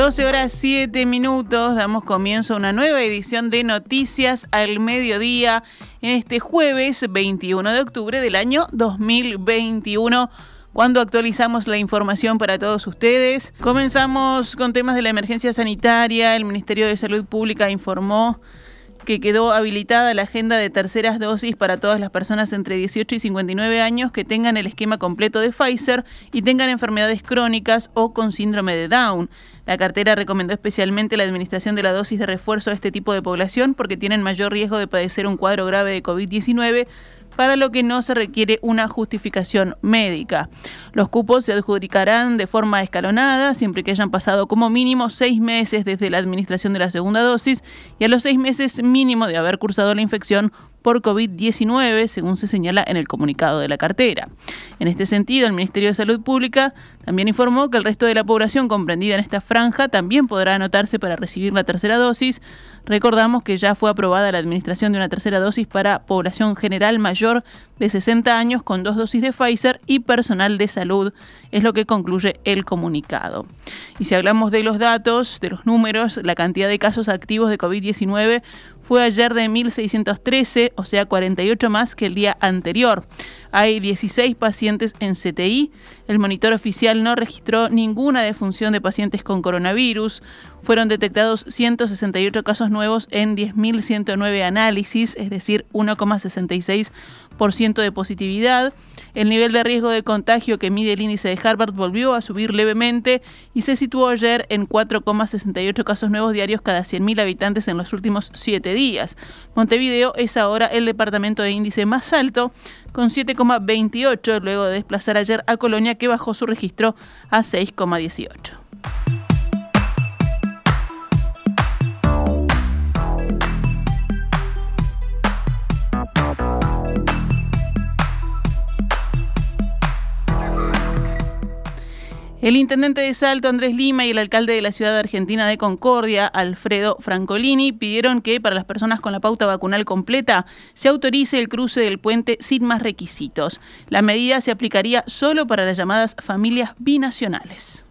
12 horas 7 minutos, damos comienzo a una nueva edición de Noticias al Mediodía en este jueves 21 de octubre del año 2021 cuando actualizamos la información para todos ustedes. Comenzamos con temas de la emergencia sanitaria. El Ministerio de Salud Pública informó que quedó habilitada la agenda de terceras dosis para todas las personas entre 18 y 59 años que tengan el esquema completo de Pfizer y tengan enfermedades crónicas o con síndrome de Down. La cartera recomendó especialmente la administración de la dosis de refuerzo a este tipo de población porque tienen mayor riesgo de padecer un cuadro grave de COVID-19 para lo que no se requiere una justificación médica. Los cupos se adjudicarán de forma escalonada, siempre que hayan pasado como mínimo seis meses desde la administración de la segunda dosis y a los seis meses mínimo de haber cursado la infección por COVID-19, según se señala en el comunicado de la cartera. En este sentido, el Ministerio de Salud Pública también informó que el resto de la población comprendida en esta franja también podrá anotarse para recibir la tercera dosis. Recordamos que ya fue aprobada la administración de una tercera dosis para población general mayor de 60 años con dos dosis de Pfizer y personal de salud, es lo que concluye el comunicado. Y si hablamos de los datos, de los números, la cantidad de casos activos de COVID-19 fue ayer de 1.613, o sea 48 más que el día anterior. Hay 16 pacientes en CTI. El monitor oficial no registró ninguna defunción de pacientes con coronavirus. Fueron detectados 168 casos nuevos en 10.109 análisis, es decir, 1,66 de positividad. El nivel de riesgo de contagio que mide el índice de Harvard volvió a subir levemente y se situó ayer en 4,68 casos nuevos diarios cada 100.000 habitantes en los últimos siete días. Montevideo es ahora el departamento de índice más alto, con 7,28, luego de desplazar ayer a Colonia, que bajó su registro a 6,18. El intendente de Salto, Andrés Lima, y el alcalde de la ciudad argentina de Concordia, Alfredo Francolini, pidieron que para las personas con la pauta vacunal completa se autorice el cruce del puente sin más requisitos. La medida se aplicaría solo para las llamadas familias binacionales.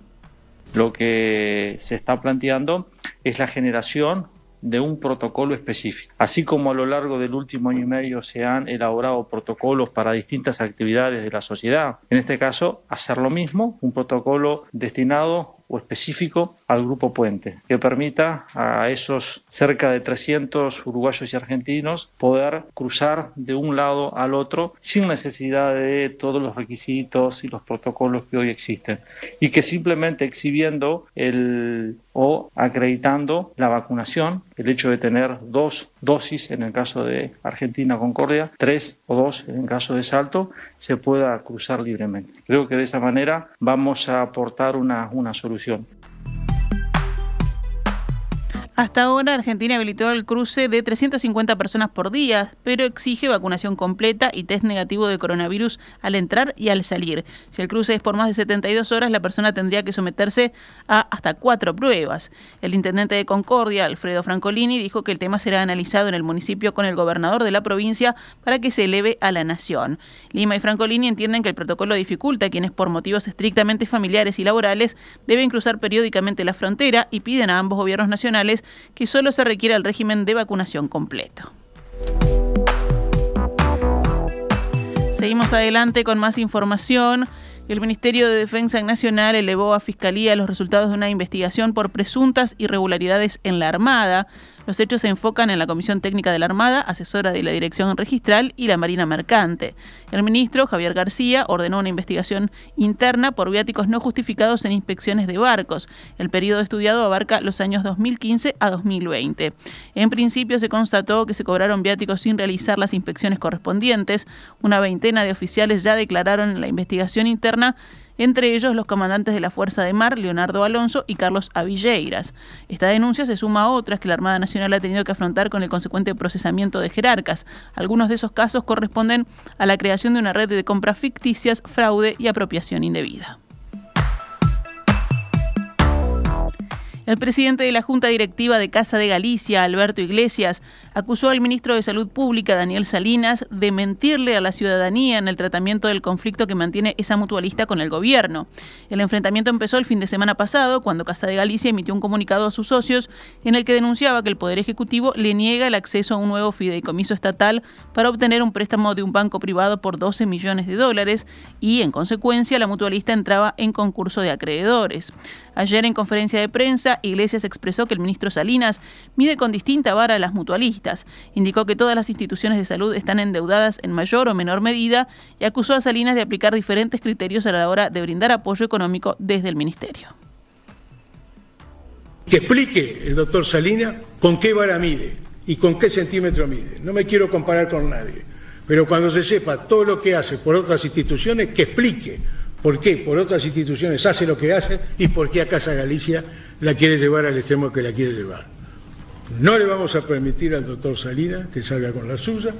Lo que se está planteando es la generación de un protocolo específico. Así como a lo largo del último año y medio se han elaborado protocolos para distintas actividades de la sociedad, en este caso hacer lo mismo, un protocolo destinado o específico al Grupo Puente, que permita a esos cerca de 300 uruguayos y argentinos poder cruzar de un lado al otro sin necesidad de todos los requisitos y los protocolos que hoy existen. Y que simplemente exhibiendo el o acreditando la vacunación, el hecho de tener dos dosis en el caso de Argentina Concordia, tres o dos en el caso de Salto, se pueda cruzar libremente. Creo que de esa manera vamos a aportar una, una solución. Hasta ahora Argentina habilitó el cruce de 350 personas por día, pero exige vacunación completa y test negativo de coronavirus al entrar y al salir. Si el cruce es por más de 72 horas, la persona tendría que someterse a hasta cuatro pruebas. El intendente de Concordia, Alfredo Francolini, dijo que el tema será analizado en el municipio con el gobernador de la provincia para que se eleve a la nación. Lima y Francolini entienden que el protocolo dificulta a quienes por motivos estrictamente familiares y laborales deben cruzar periódicamente la frontera y piden a ambos gobiernos nacionales que solo se requiere el régimen de vacunación completo. Seguimos adelante con más información. El Ministerio de Defensa Nacional elevó a Fiscalía los resultados de una investigación por presuntas irregularidades en la Armada. Los hechos se enfocan en la Comisión Técnica de la Armada, asesora de la Dirección Registral y la Marina Mercante. El ministro, Javier García, ordenó una investigación interna por viáticos no justificados en inspecciones de barcos. El periodo estudiado abarca los años 2015 a 2020. En principio se constató que se cobraron viáticos sin realizar las inspecciones correspondientes. Una veintena de oficiales ya declararon en la investigación interna entre ellos los comandantes de la Fuerza de Mar, Leonardo Alonso y Carlos Avilleiras. Esta denuncia se suma a otras que la Armada Nacional ha tenido que afrontar con el consecuente procesamiento de jerarcas. Algunos de esos casos corresponden a la creación de una red de compras ficticias, fraude y apropiación indebida. El presidente de la Junta Directiva de Casa de Galicia, Alberto Iglesias, acusó al ministro de Salud Pública, Daniel Salinas, de mentirle a la ciudadanía en el tratamiento del conflicto que mantiene esa mutualista con el gobierno. El enfrentamiento empezó el fin de semana pasado, cuando Casa de Galicia emitió un comunicado a sus socios en el que denunciaba que el Poder Ejecutivo le niega el acceso a un nuevo fideicomiso estatal para obtener un préstamo de un banco privado por 12 millones de dólares y, en consecuencia, la mutualista entraba en concurso de acreedores. Ayer, en conferencia de prensa, Iglesias expresó que el ministro Salinas mide con distinta vara a las mutualistas. Indicó que todas las instituciones de salud están endeudadas en mayor o menor medida y acusó a Salinas de aplicar diferentes criterios a la hora de brindar apoyo económico desde el ministerio. Que explique el doctor Salinas con qué vara mide y con qué centímetro mide. No me quiero comparar con nadie, pero cuando se sepa todo lo que hace por otras instituciones, que explique por qué por otras instituciones hace lo que hace y por qué a Casa Galicia la quiere llevar al extremo que la quiere llevar. No le vamos a permitir al doctor Salinas que salga con la suya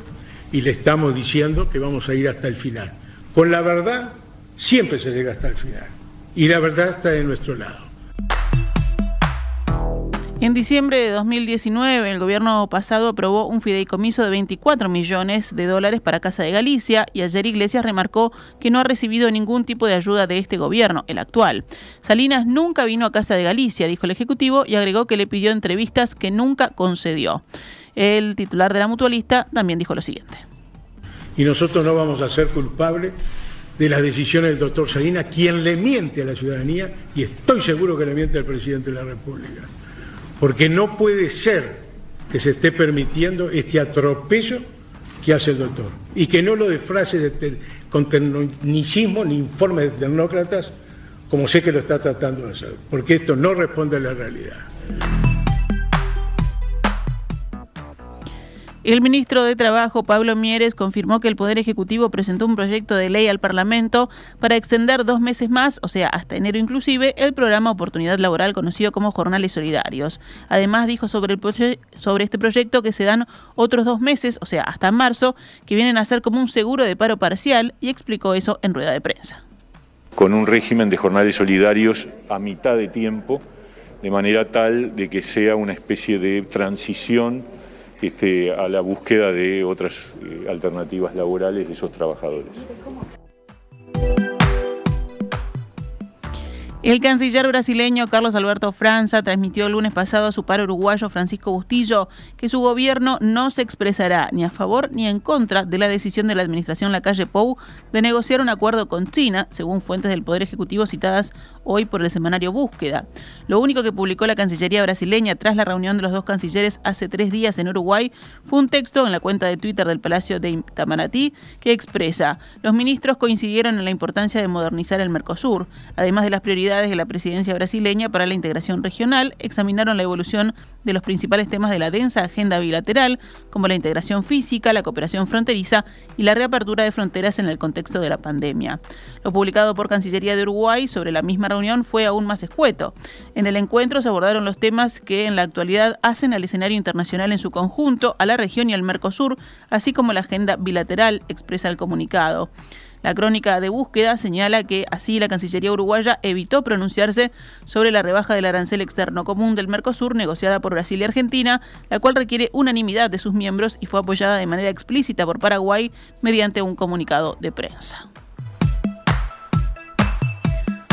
y le estamos diciendo que vamos a ir hasta el final. Con la verdad siempre se llega hasta el final y la verdad está de nuestro lado. En diciembre de 2019, el gobierno pasado aprobó un fideicomiso de 24 millones de dólares para Casa de Galicia y ayer Iglesias remarcó que no ha recibido ningún tipo de ayuda de este gobierno, el actual. Salinas nunca vino a Casa de Galicia, dijo el Ejecutivo, y agregó que le pidió entrevistas que nunca concedió. El titular de la mutualista también dijo lo siguiente. Y nosotros no vamos a ser culpables de las decisiones del doctor Salinas, quien le miente a la ciudadanía, y estoy seguro que le miente al presidente de la República porque no puede ser que se esté permitiendo este atropello que hace el doctor y que no lo de frases con tecnicismo ni informes de tecnócratas como sé que lo está tratando de hacer, porque esto no responde a la realidad. El ministro de Trabajo, Pablo Mieres, confirmó que el Poder Ejecutivo presentó un proyecto de ley al Parlamento para extender dos meses más, o sea, hasta enero inclusive, el programa Oportunidad Laboral conocido como Jornales Solidarios. Además, dijo sobre, este proyecto que se dan otros dos meses, o sea, hasta marzo, que vienen a ser como un seguro de paro parcial y explicó eso en rueda de prensa. Con un régimen de jornales solidarios a mitad de tiempo, de manera tal de que sea una especie de transición este, a la búsqueda de otras eh, alternativas laborales de esos trabajadores. El canciller brasileño Carlos Alberto Franza transmitió el lunes pasado a su par uruguayo Francisco Bustillo que su gobierno no se expresará ni a favor ni en contra de la decisión de la administración Lacalle Pou de negociar un acuerdo con China, según fuentes del Poder Ejecutivo citadas hoy por el semanario Búsqueda. Lo único que publicó la Cancillería brasileña tras la reunión de los dos cancilleres hace tres días en Uruguay fue un texto en la cuenta de Twitter del Palacio de Itamaraty que expresa: los ministros coincidieron en la importancia de modernizar el Mercosur, además de las prioridades de la presidencia brasileña para la integración regional examinaron la evolución de los principales temas de la densa agenda bilateral, como la integración física, la cooperación fronteriza y la reapertura de fronteras en el contexto de la pandemia. Lo publicado por Cancillería de Uruguay sobre la misma reunión fue aún más escueto. En el encuentro se abordaron los temas que en la actualidad hacen al escenario internacional en su conjunto, a la región y al Mercosur, así como la agenda bilateral, expresa el comunicado. La crónica de búsqueda señala que así la Cancillería uruguaya evitó pronunciarse sobre la rebaja del arancel externo común del Mercosur negociada por Brasil y Argentina, la cual requiere unanimidad de sus miembros y fue apoyada de manera explícita por Paraguay mediante un comunicado de prensa.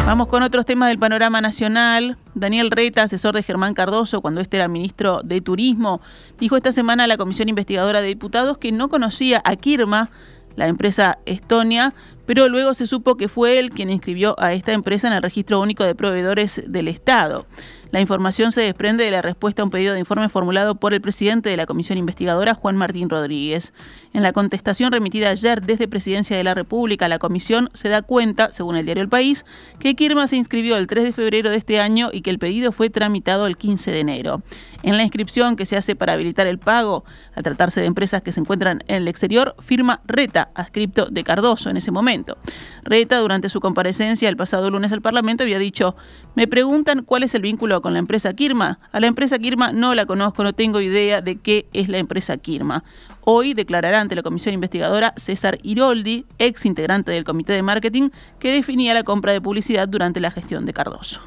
Vamos con otros temas del panorama nacional. Daniel Reta, asesor de Germán Cardoso, cuando este era ministro de Turismo, dijo esta semana a la Comisión Investigadora de Diputados que no conocía a Kirma, la empresa Estonia, pero luego se supo que fue él quien inscribió a esta empresa en el registro único de proveedores del Estado. La información se desprende de la respuesta a un pedido de informe formulado por el presidente de la comisión investigadora, Juan Martín Rodríguez. En la contestación remitida ayer desde Presidencia de la República, la comisión se da cuenta, según el diario El País, que Kirma se inscribió el 3 de febrero de este año y que el pedido fue tramitado el 15 de enero. En la inscripción que se hace para habilitar el pago, al tratarse de empresas que se encuentran en el exterior, firma Reta, adscripto de Cardoso en ese momento. Reta, durante su comparecencia el pasado lunes al Parlamento, había dicho, me preguntan cuál es el vínculo con la empresa Kirma. A la empresa Kirma no la conozco, no tengo idea de qué es la empresa Kirma. Hoy declarará ante la comisión investigadora César Iroldi, ex integrante del comité de marketing, que definía la compra de publicidad durante la gestión de Cardoso.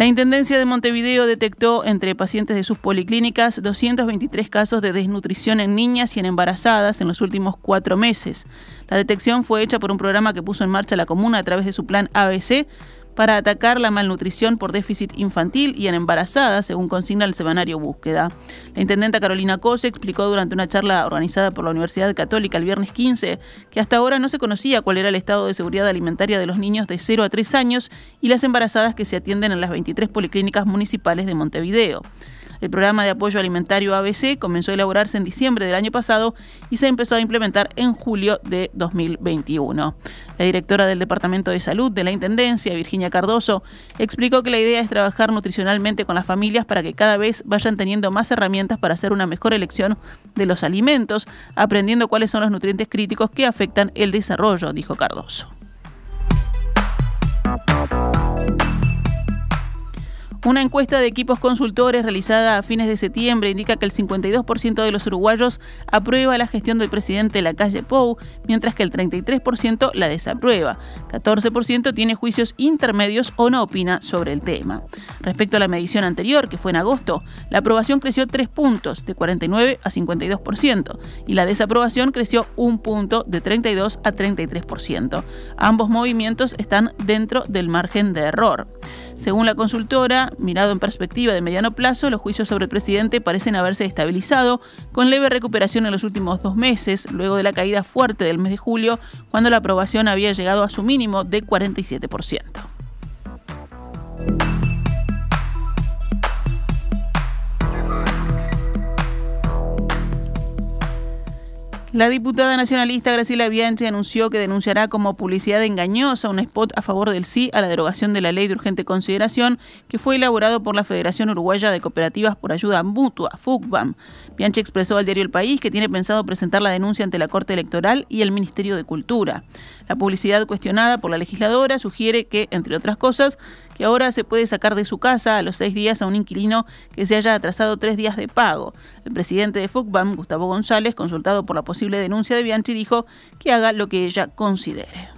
La Intendencia de Montevideo detectó entre pacientes de sus policlínicas 223 casos de desnutrición en niñas y en embarazadas en los últimos cuatro meses. La detección fue hecha por un programa que puso en marcha la comuna a través de su plan ABC para atacar la malnutrición por déficit infantil y en embarazadas, según consigna el semanario Búsqueda. La intendenta Carolina Cose explicó durante una charla organizada por la Universidad Católica el viernes 15 que hasta ahora no se conocía cuál era el estado de seguridad alimentaria de los niños de 0 a 3 años y las embarazadas que se atienden en las 23 policlínicas municipales de Montevideo. El programa de apoyo alimentario ABC comenzó a elaborarse en diciembre del año pasado y se empezó a implementar en julio de 2021. La directora del Departamento de Salud de la Intendencia, Virginia Cardoso, explicó que la idea es trabajar nutricionalmente con las familias para que cada vez vayan teniendo más herramientas para hacer una mejor elección de los alimentos, aprendiendo cuáles son los nutrientes críticos que afectan el desarrollo, dijo Cardoso. Una encuesta de equipos consultores realizada a fines de septiembre indica que el 52% de los uruguayos aprueba la gestión del presidente Lacalle Pou, mientras que el 33% la desaprueba. 14% tiene juicios intermedios o no opina sobre el tema. Respecto a la medición anterior, que fue en agosto, la aprobación creció 3 puntos, de 49 a 52%, y la desaprobación creció un punto, de 32 a 33%. Ambos movimientos están dentro del margen de error. Según la consultora, mirado en perspectiva de mediano plazo, los juicios sobre el presidente parecen haberse estabilizado, con leve recuperación en los últimos dos meses, luego de la caída fuerte del mes de julio, cuando la aprobación había llegado a su mínimo de 47%. La diputada nacionalista Graciela Bianchi anunció que denunciará como publicidad engañosa un spot a favor del sí a la derogación de la ley de urgente consideración que fue elaborado por la Federación Uruguaya de Cooperativas por Ayuda Mutua, FUCBAM. Bianchi expresó al diario El País que tiene pensado presentar la denuncia ante la Corte Electoral y el Ministerio de Cultura. La publicidad cuestionada por la legisladora sugiere que, entre otras cosas, que ahora se puede sacar de su casa a los seis días a un inquilino que se haya atrasado tres días de pago. El presidente de FUCBAM, Gustavo González, consultado por la posible denuncia de Bianchi, dijo que haga lo que ella considere.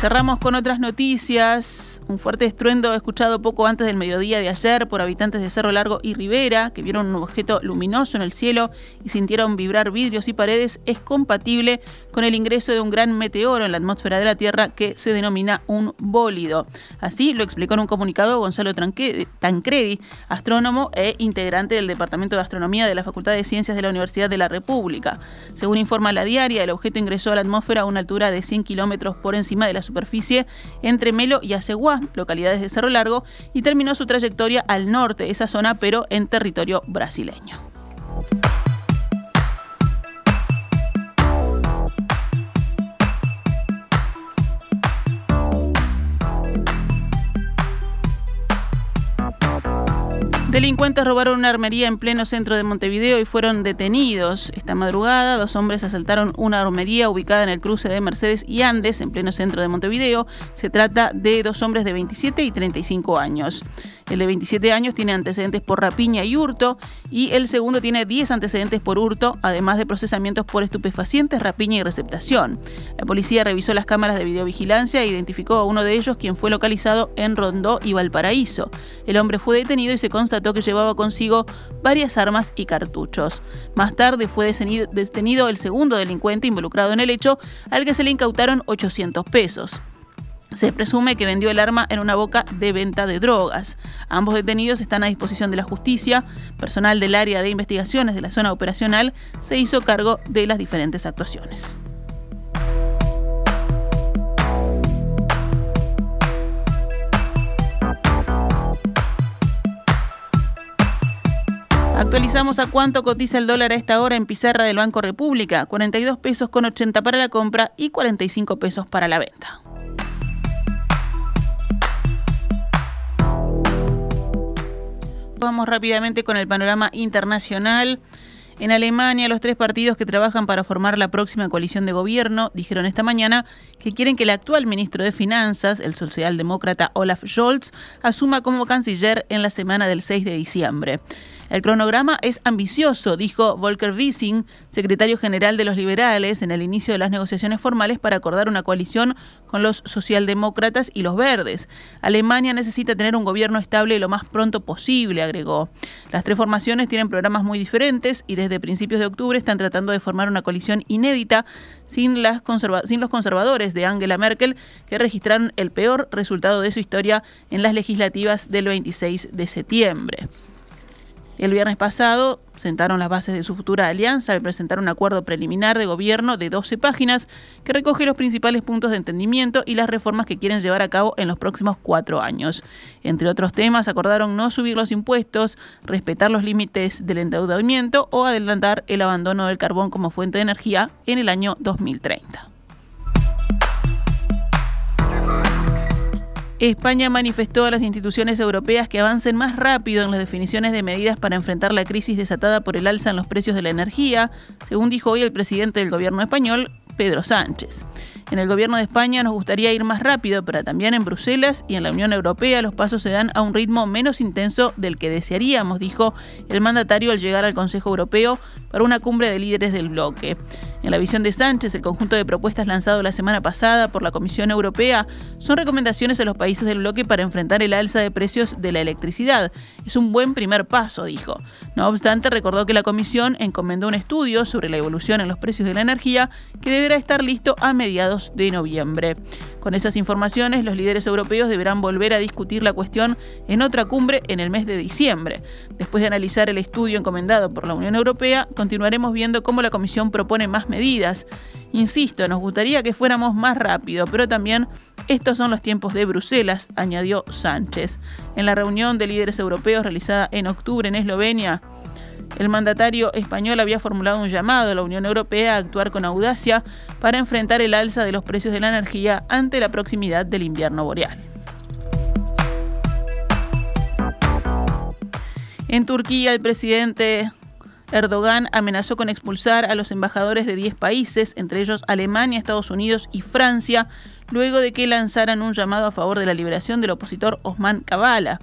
Cerramos con otras noticias. Un fuerte estruendo escuchado poco antes del mediodía de ayer por habitantes de Cerro Largo y Rivera, que vieron un objeto luminoso en el cielo y sintieron vibrar vidrios y paredes, es compatible con el ingreso de un gran meteoro en la atmósfera de la Tierra que se denomina un bólido. Así lo explicó en un comunicado Gonzalo Tancredi, astrónomo e integrante del Departamento de Astronomía de la Facultad de Ciencias de la Universidad de la República. Según informa la diaria, el objeto ingresó a la atmósfera a una altura de 100 kilómetros por encima de la superficie entre Melo y Aceguá, localidades de Cerro Largo, y terminó su trayectoria al norte de esa zona, pero en territorio brasileño. Delincuentes robaron una armería en pleno centro de Montevideo y fueron detenidos. Esta madrugada, dos hombres asaltaron una armería ubicada en el cruce de Mercedes y Andes, en pleno centro de Montevideo. Se trata de dos hombres de 27 y 35 años. El de 27 años tiene antecedentes por rapiña y hurto y el segundo tiene 10 antecedentes por hurto, además de procesamientos por estupefacientes, rapiña y receptación. La policía revisó las cámaras de videovigilancia e identificó a uno de ellos quien fue localizado en Rondó y Valparaíso. El hombre fue detenido y se constató que llevaba consigo varias armas y cartuchos. Más tarde fue detenido el segundo delincuente involucrado en el hecho, al que se le incautaron 800 pesos. Se presume que vendió el arma en una boca de venta de drogas. Ambos detenidos están a disposición de la justicia. Personal del área de investigaciones de la zona operacional se hizo cargo de las diferentes actuaciones. Actualizamos a cuánto cotiza el dólar a esta hora en pizarra del Banco República, 42 pesos con 80 para la compra y 45 pesos para la venta. Vamos rápidamente con el panorama internacional. En Alemania, los tres partidos que trabajan para formar la próxima coalición de gobierno dijeron esta mañana que quieren que el actual ministro de Finanzas, el socialdemócrata Olaf Scholz, asuma como canciller en la semana del 6 de diciembre. El cronograma es ambicioso, dijo Volker Wissing, secretario general de los liberales, en el inicio de las negociaciones formales para acordar una coalición con los socialdemócratas y los verdes. Alemania necesita tener un gobierno estable lo más pronto posible, agregó. Las tres formaciones tienen programas muy diferentes y desde principios de octubre están tratando de formar una coalición inédita sin, sin los conservadores de Angela Merkel, que registraron el peor resultado de su historia en las legislativas del 26 de septiembre. El viernes pasado sentaron las bases de su futura alianza al presentar un acuerdo preliminar de gobierno de 12 páginas que recoge los principales puntos de entendimiento y las reformas que quieren llevar a cabo en los próximos cuatro años. Entre otros temas, acordaron no subir los impuestos, respetar los límites del endeudamiento o adelantar el abandono del carbón como fuente de energía en el año 2030. España manifestó a las instituciones europeas que avancen más rápido en las definiciones de medidas para enfrentar la crisis desatada por el alza en los precios de la energía, según dijo hoy el presidente del gobierno español, Pedro Sánchez. En el gobierno de España nos gustaría ir más rápido, pero también en Bruselas y en la Unión Europea los pasos se dan a un ritmo menos intenso del que desearíamos, dijo el mandatario al llegar al Consejo Europeo para una cumbre de líderes del bloque. En la visión de Sánchez, el conjunto de propuestas lanzado la semana pasada por la Comisión Europea son recomendaciones a los países del bloque para enfrentar el alza de precios de la electricidad. Es un buen primer paso, dijo. No obstante, recordó que la Comisión encomendó un estudio sobre la evolución en los precios de la energía que deberá estar listo a mediados de noviembre. Con esas informaciones, los líderes europeos deberán volver a discutir la cuestión en otra cumbre en el mes de diciembre. Después de analizar el estudio encomendado por la Unión Europea, continuaremos viendo cómo la Comisión propone más medidas. Insisto, nos gustaría que fuéramos más rápido, pero también estos son los tiempos de Bruselas, añadió Sánchez. En la reunión de líderes europeos realizada en octubre en Eslovenia, el mandatario español había formulado un llamado a la Unión Europea a actuar con audacia para enfrentar el alza de los precios de la energía ante la proximidad del invierno boreal. En Turquía, el presidente Erdogan amenazó con expulsar a los embajadores de 10 países, entre ellos Alemania, Estados Unidos y Francia, luego de que lanzaran un llamado a favor de la liberación del opositor Osman Kavala.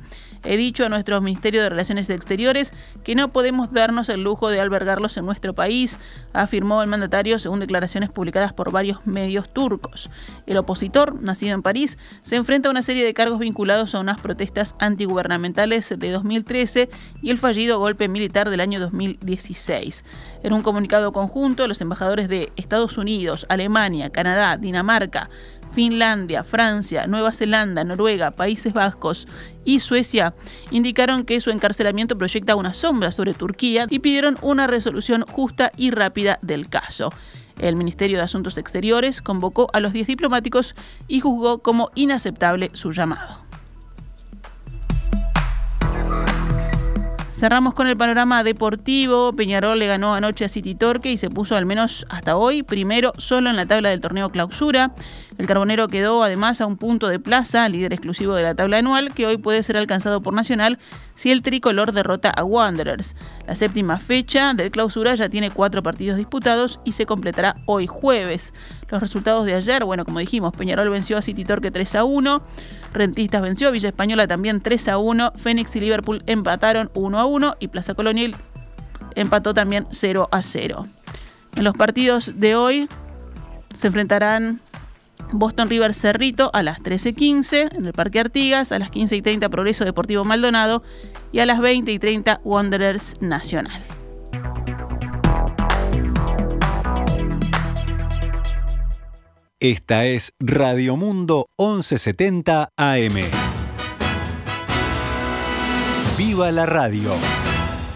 He dicho a nuestro Ministerio de Relaciones Exteriores que no podemos darnos el lujo de albergarlos en nuestro país, afirmó el mandatario según declaraciones publicadas por varios medios turcos. El opositor, nacido en París, se enfrenta a una serie de cargos vinculados a unas protestas antigubernamentales de 2013 y el fallido golpe militar del año 2016. En un comunicado conjunto, los embajadores de Estados Unidos, Alemania, Canadá, Dinamarca, Finlandia, Francia, Nueva Zelanda, Noruega, Países Vascos y Suecia indicaron que su encarcelamiento proyecta una sombra sobre Turquía y pidieron una resolución justa y rápida del caso. El Ministerio de Asuntos Exteriores convocó a los 10 diplomáticos y juzgó como inaceptable su llamado. Cerramos con el panorama deportivo. Peñarol le ganó anoche a City Torque y se puso al menos hasta hoy primero solo en la tabla del torneo clausura. El carbonero quedó además a un punto de plaza, líder exclusivo de la tabla anual, que hoy puede ser alcanzado por Nacional si el tricolor derrota a Wanderers. La séptima fecha del clausura ya tiene cuatro partidos disputados y se completará hoy jueves. Los resultados de ayer, bueno, como dijimos, Peñarol venció a City Torque 3 a 1, Rentistas venció, Villa Española también 3 a 1, Fénix y Liverpool empataron 1 a 1 y Plaza Colonial empató también 0 a 0. En los partidos de hoy se enfrentarán Boston River Cerrito a las 13.15 en el Parque Artigas, a las 15.30 Progreso Deportivo Maldonado y a las 20.30 Wanderers Nacional. Esta es Radio Mundo 1170 AM. ¡Viva la radio!